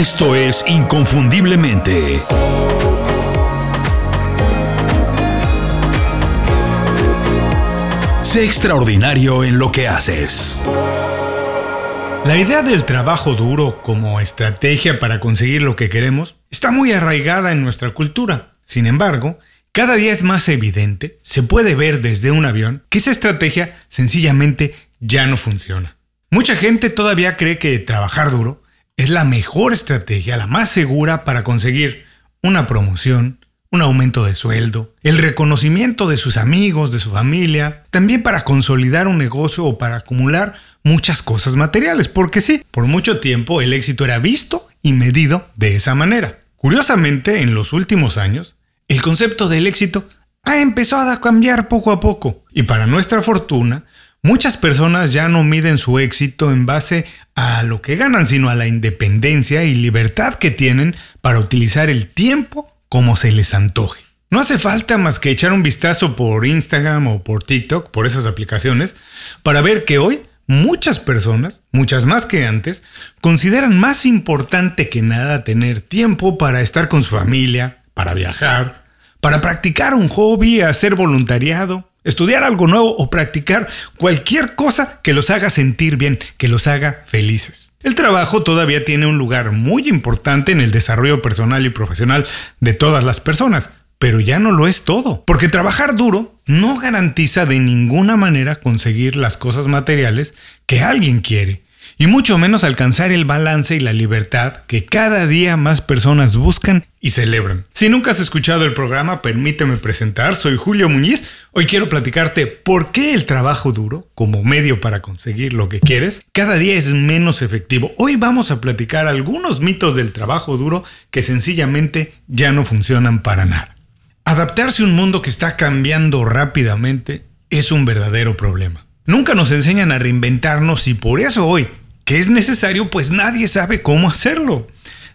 Esto es Inconfundiblemente. Sé extraordinario en lo que haces. La idea del trabajo duro como estrategia para conseguir lo que queremos está muy arraigada en nuestra cultura. Sin embargo, cada día es más evidente, se puede ver desde un avión, que esa estrategia sencillamente ya no funciona. Mucha gente todavía cree que trabajar duro es la mejor estrategia, la más segura para conseguir una promoción, un aumento de sueldo, el reconocimiento de sus amigos, de su familia, también para consolidar un negocio o para acumular muchas cosas materiales, porque sí, por mucho tiempo el éxito era visto y medido de esa manera. Curiosamente, en los últimos años, el concepto del éxito ha empezado a cambiar poco a poco, y para nuestra fortuna, Muchas personas ya no miden su éxito en base a lo que ganan, sino a la independencia y libertad que tienen para utilizar el tiempo como se les antoje. No hace falta más que echar un vistazo por Instagram o por TikTok, por esas aplicaciones, para ver que hoy muchas personas, muchas más que antes, consideran más importante que nada tener tiempo para estar con su familia, para viajar, para practicar un hobby, hacer voluntariado, estudiar algo nuevo o practicar cualquier cosa que los haga sentir bien, que los haga felices. El trabajo todavía tiene un lugar muy importante en el desarrollo personal y profesional de todas las personas, pero ya no lo es todo, porque trabajar duro no garantiza de ninguna manera conseguir las cosas materiales que alguien quiere y mucho menos alcanzar el balance y la libertad que cada día más personas buscan y celebran. Si nunca has escuchado el programa, permíteme presentar, soy Julio Muñiz. Hoy quiero platicarte por qué el trabajo duro, como medio para conseguir lo que quieres, cada día es menos efectivo. Hoy vamos a platicar algunos mitos del trabajo duro que sencillamente ya no funcionan para nada. Adaptarse a un mundo que está cambiando rápidamente es un verdadero problema. Nunca nos enseñan a reinventarnos y por eso hoy que es necesario, pues nadie sabe cómo hacerlo.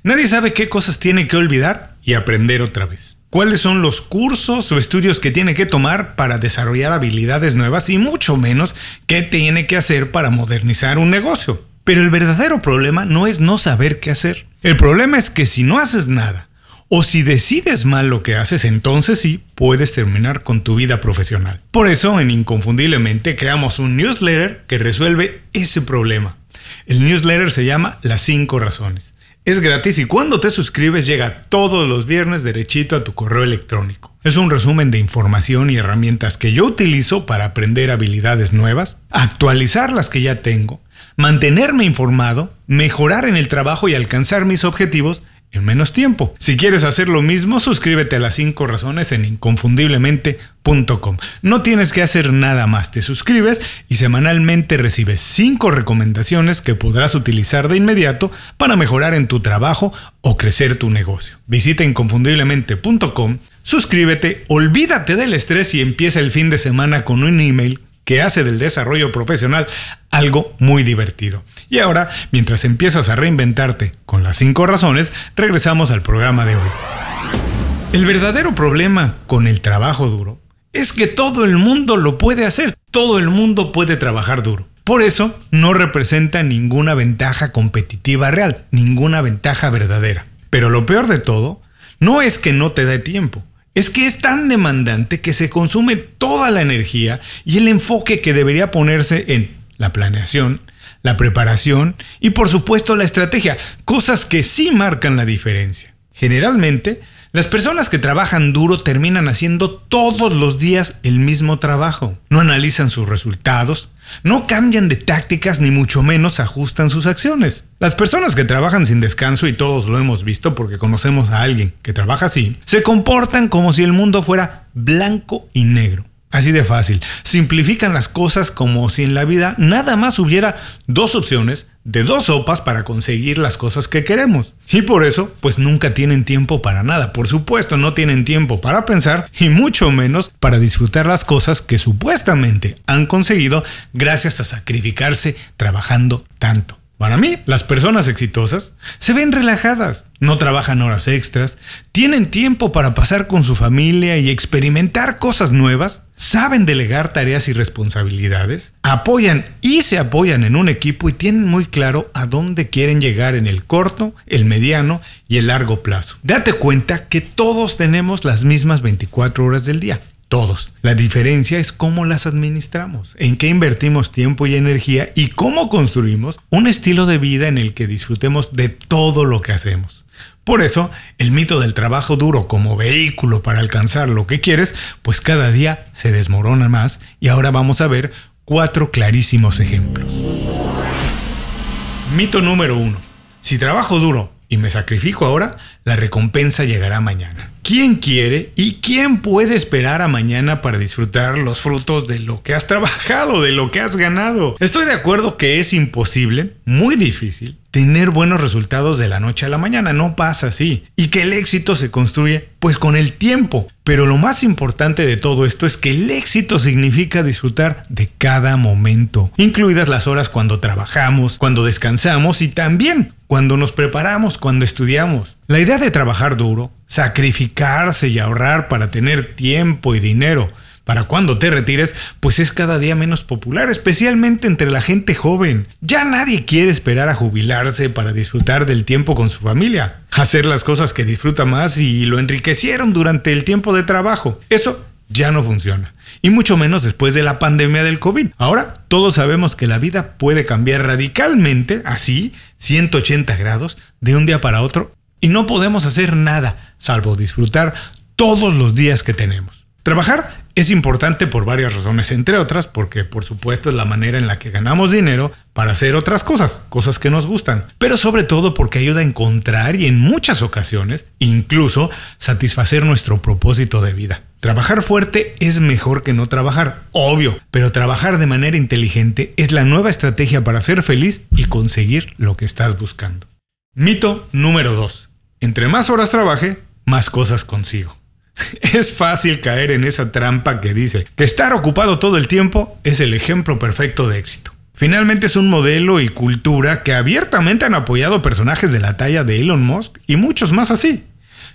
Nadie sabe qué cosas tiene que olvidar y aprender otra vez. Cuáles son los cursos o estudios que tiene que tomar para desarrollar habilidades nuevas y mucho menos qué tiene que hacer para modernizar un negocio. Pero el verdadero problema no es no saber qué hacer. El problema es que si no haces nada o si decides mal lo que haces, entonces sí puedes terminar con tu vida profesional. Por eso, en Inconfundiblemente, creamos un newsletter que resuelve ese problema. El newsletter se llama Las 5 Razones. Es gratis y cuando te suscribes llega todos los viernes derechito a tu correo electrónico. Es un resumen de información y herramientas que yo utilizo para aprender habilidades nuevas, actualizar las que ya tengo, mantenerme informado, mejorar en el trabajo y alcanzar mis objetivos en menos tiempo. Si quieres hacer lo mismo, suscríbete a las 5 razones en inconfundiblemente.com. No tienes que hacer nada más, te suscribes y semanalmente recibes 5 recomendaciones que podrás utilizar de inmediato para mejorar en tu trabajo o crecer tu negocio. Visita inconfundiblemente.com, suscríbete, olvídate del estrés y empieza el fin de semana con un email que hace del desarrollo profesional algo muy divertido. Y ahora, mientras empiezas a reinventarte con las 5 razones, regresamos al programa de hoy. El verdadero problema con el trabajo duro es que todo el mundo lo puede hacer, todo el mundo puede trabajar duro. Por eso no representa ninguna ventaja competitiva real, ninguna ventaja verdadera. Pero lo peor de todo no es que no te dé tiempo, es que es tan demandante que se consume toda la energía y el enfoque que debería ponerse en la planeación, la preparación y por supuesto la estrategia, cosas que sí marcan la diferencia. Generalmente, las personas que trabajan duro terminan haciendo todos los días el mismo trabajo. No analizan sus resultados, no cambian de tácticas ni mucho menos ajustan sus acciones. Las personas que trabajan sin descanso, y todos lo hemos visto porque conocemos a alguien que trabaja así, se comportan como si el mundo fuera blanco y negro. Así de fácil. Simplifican las cosas como si en la vida nada más hubiera dos opciones de dos sopas para conseguir las cosas que queremos. Y por eso, pues nunca tienen tiempo para nada. Por supuesto, no tienen tiempo para pensar y mucho menos para disfrutar las cosas que supuestamente han conseguido gracias a sacrificarse trabajando tanto. Para mí, las personas exitosas se ven relajadas, no trabajan horas extras, tienen tiempo para pasar con su familia y experimentar cosas nuevas, saben delegar tareas y responsabilidades, apoyan y se apoyan en un equipo y tienen muy claro a dónde quieren llegar en el corto, el mediano y el largo plazo. Date cuenta que todos tenemos las mismas 24 horas del día todos. La diferencia es cómo las administramos, en qué invertimos tiempo y energía y cómo construimos un estilo de vida en el que disfrutemos de todo lo que hacemos. Por eso, el mito del trabajo duro como vehículo para alcanzar lo que quieres, pues cada día se desmorona más y ahora vamos a ver cuatro clarísimos ejemplos. Mito número uno. Si trabajo duro y me sacrifico ahora, la recompensa llegará mañana. ¿Quién quiere y quién puede esperar a mañana para disfrutar los frutos de lo que has trabajado, de lo que has ganado? Estoy de acuerdo que es imposible, muy difícil, tener buenos resultados de la noche a la mañana. No pasa así. Y que el éxito se construye pues con el tiempo. Pero lo más importante de todo esto es que el éxito significa disfrutar de cada momento, incluidas las horas cuando trabajamos, cuando descansamos y también cuando nos preparamos, cuando estudiamos. La idea de trabajar duro, sacrificarse y ahorrar para tener tiempo y dinero para cuando te retires, pues es cada día menos popular, especialmente entre la gente joven. Ya nadie quiere esperar a jubilarse para disfrutar del tiempo con su familia, hacer las cosas que disfruta más y lo enriquecieron durante el tiempo de trabajo. Eso ya no funciona. Y mucho menos después de la pandemia del COVID. Ahora todos sabemos que la vida puede cambiar radicalmente, así, 180 grados, de un día para otro, y no podemos hacer nada salvo disfrutar todos los días que tenemos. Trabajar es importante por varias razones, entre otras porque por supuesto es la manera en la que ganamos dinero para hacer otras cosas, cosas que nos gustan, pero sobre todo porque ayuda a encontrar y en muchas ocasiones incluso satisfacer nuestro propósito de vida. Trabajar fuerte es mejor que no trabajar, obvio, pero trabajar de manera inteligente es la nueva estrategia para ser feliz y conseguir lo que estás buscando. Mito número 2. Entre más horas trabaje, más cosas consigo. Es fácil caer en esa trampa que dice que estar ocupado todo el tiempo es el ejemplo perfecto de éxito. Finalmente es un modelo y cultura que abiertamente han apoyado personajes de la talla de Elon Musk y muchos más así.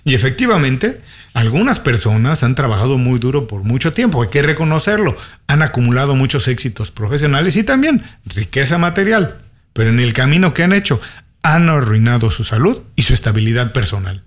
Y efectivamente, algunas personas han trabajado muy duro por mucho tiempo, hay que reconocerlo, han acumulado muchos éxitos profesionales y también riqueza material, pero en el camino que han hecho han arruinado su salud y su estabilidad personal.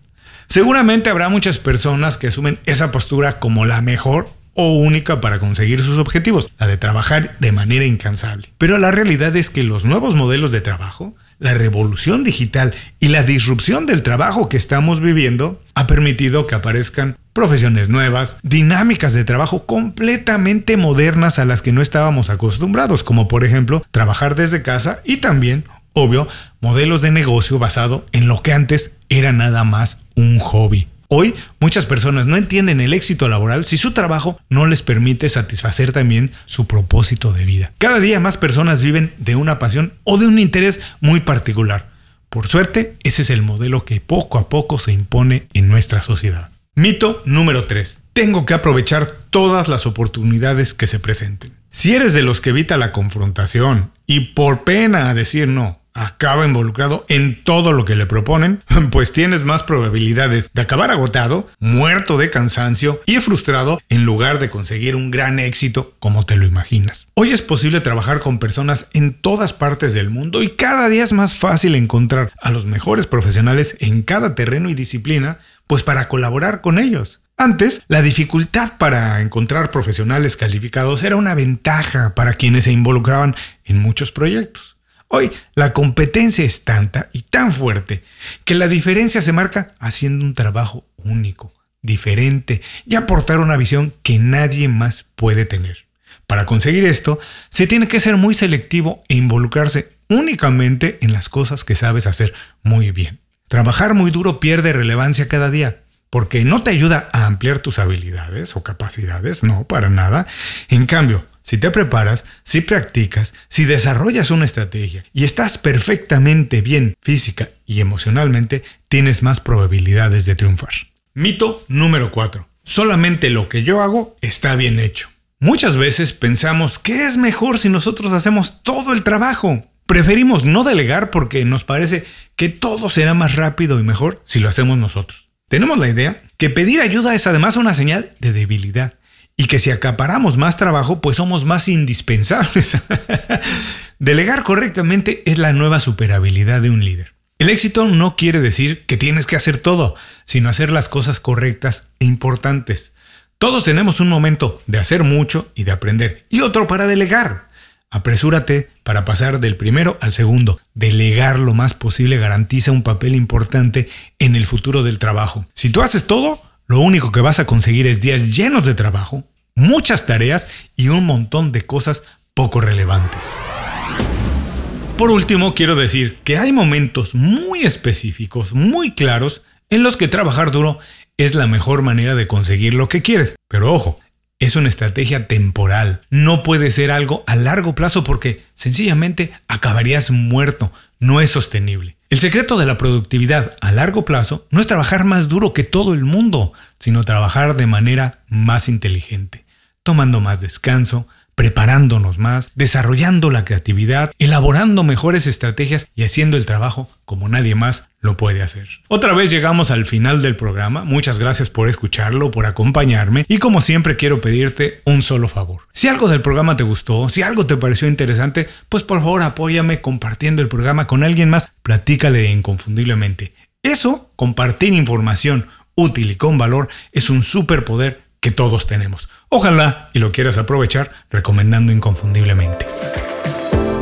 Seguramente habrá muchas personas que asumen esa postura como la mejor o única para conseguir sus objetivos, la de trabajar de manera incansable. Pero la realidad es que los nuevos modelos de trabajo, la revolución digital y la disrupción del trabajo que estamos viviendo ha permitido que aparezcan profesiones nuevas, dinámicas de trabajo completamente modernas a las que no estábamos acostumbrados, como por ejemplo trabajar desde casa y también Obvio, modelos de negocio basado en lo que antes era nada más un hobby. Hoy muchas personas no entienden el éxito laboral si su trabajo no les permite satisfacer también su propósito de vida. Cada día más personas viven de una pasión o de un interés muy particular. Por suerte, ese es el modelo que poco a poco se impone en nuestra sociedad. Mito número 3. Tengo que aprovechar todas las oportunidades que se presenten. Si eres de los que evita la confrontación y por pena decir no, acaba involucrado en todo lo que le proponen, pues tienes más probabilidades de acabar agotado, muerto de cansancio y frustrado en lugar de conseguir un gran éxito como te lo imaginas. Hoy es posible trabajar con personas en todas partes del mundo y cada día es más fácil encontrar a los mejores profesionales en cada terreno y disciplina, pues para colaborar con ellos. Antes, la dificultad para encontrar profesionales calificados era una ventaja para quienes se involucraban en muchos proyectos. Hoy la competencia es tanta y tan fuerte que la diferencia se marca haciendo un trabajo único, diferente y aportar una visión que nadie más puede tener. Para conseguir esto, se tiene que ser muy selectivo e involucrarse únicamente en las cosas que sabes hacer muy bien. Trabajar muy duro pierde relevancia cada día, porque no te ayuda a ampliar tus habilidades o capacidades, no, para nada. En cambio, si te preparas, si practicas, si desarrollas una estrategia y estás perfectamente bien física y emocionalmente, tienes más probabilidades de triunfar. Mito número 4. Solamente lo que yo hago está bien hecho. Muchas veces pensamos que es mejor si nosotros hacemos todo el trabajo. preferimos no delegar porque nos parece que todo será más rápido y mejor si lo hacemos nosotros. Tenemos la idea que pedir ayuda es además una señal de debilidad y que si acaparamos más trabajo, pues somos más indispensables. Delegar correctamente es la nueva superabilidad de un líder. El éxito no quiere decir que tienes que hacer todo, sino hacer las cosas correctas e importantes. Todos tenemos un momento de hacer mucho y de aprender, y otro para delegar. Apresúrate para pasar del primero al segundo. Delegar lo más posible garantiza un papel importante en el futuro del trabajo. Si tú haces todo, lo único que vas a conseguir es días llenos de trabajo, muchas tareas y un montón de cosas poco relevantes. Por último, quiero decir que hay momentos muy específicos, muy claros, en los que trabajar duro es la mejor manera de conseguir lo que quieres. Pero ojo, es una estrategia temporal. No puede ser algo a largo plazo porque sencillamente acabarías muerto. No es sostenible. El secreto de la productividad a largo plazo no es trabajar más duro que todo el mundo, sino trabajar de manera más inteligente, tomando más descanso, preparándonos más, desarrollando la creatividad, elaborando mejores estrategias y haciendo el trabajo como nadie más lo puede hacer. Otra vez llegamos al final del programa, muchas gracias por escucharlo, por acompañarme y como siempre quiero pedirte un solo favor. Si algo del programa te gustó, si algo te pareció interesante, pues por favor apóyame compartiendo el programa con alguien más, platícale inconfundiblemente. Eso, compartir información útil y con valor, es un superpoder que todos tenemos. Ojalá y lo quieras aprovechar recomendando inconfundiblemente.